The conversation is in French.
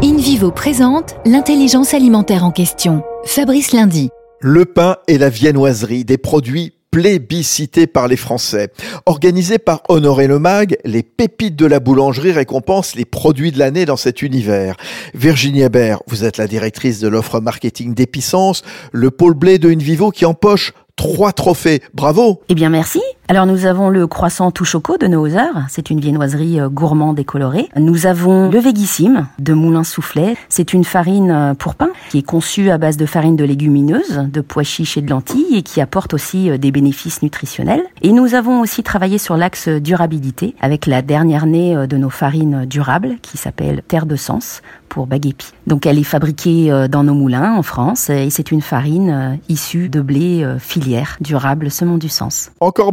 InVivo présente l'intelligence alimentaire en question. Fabrice Lundi. Le pain et la viennoiserie, des produits plébiscités par les Français. Organisé par Honoré Le Mag, les pépites de la boulangerie récompensent les produits de l'année dans cet univers. Virginie Hébert, vous êtes la directrice de l'offre marketing d'Épicence, le pôle blé de InVivo qui empoche trois trophées. Bravo Eh bien merci alors nous avons le croissant tout choco de Nozer, c'est une viennoiserie euh, gourmande et colorée. Nous avons le Végissime de Moulin Soufflet, c'est une farine euh, pour pain qui est conçue à base de farine de légumineuses, de pois chiches et de lentilles et qui apporte aussi euh, des bénéfices nutritionnels. Et nous avons aussi travaillé sur l'axe durabilité avec la dernière née de nos farines durables qui s'appelle Terre de Sens pour Baguépi. Donc elle est fabriquée dans nos moulins en France et c'est une farine issue de blé filière durable semant du sens. Encore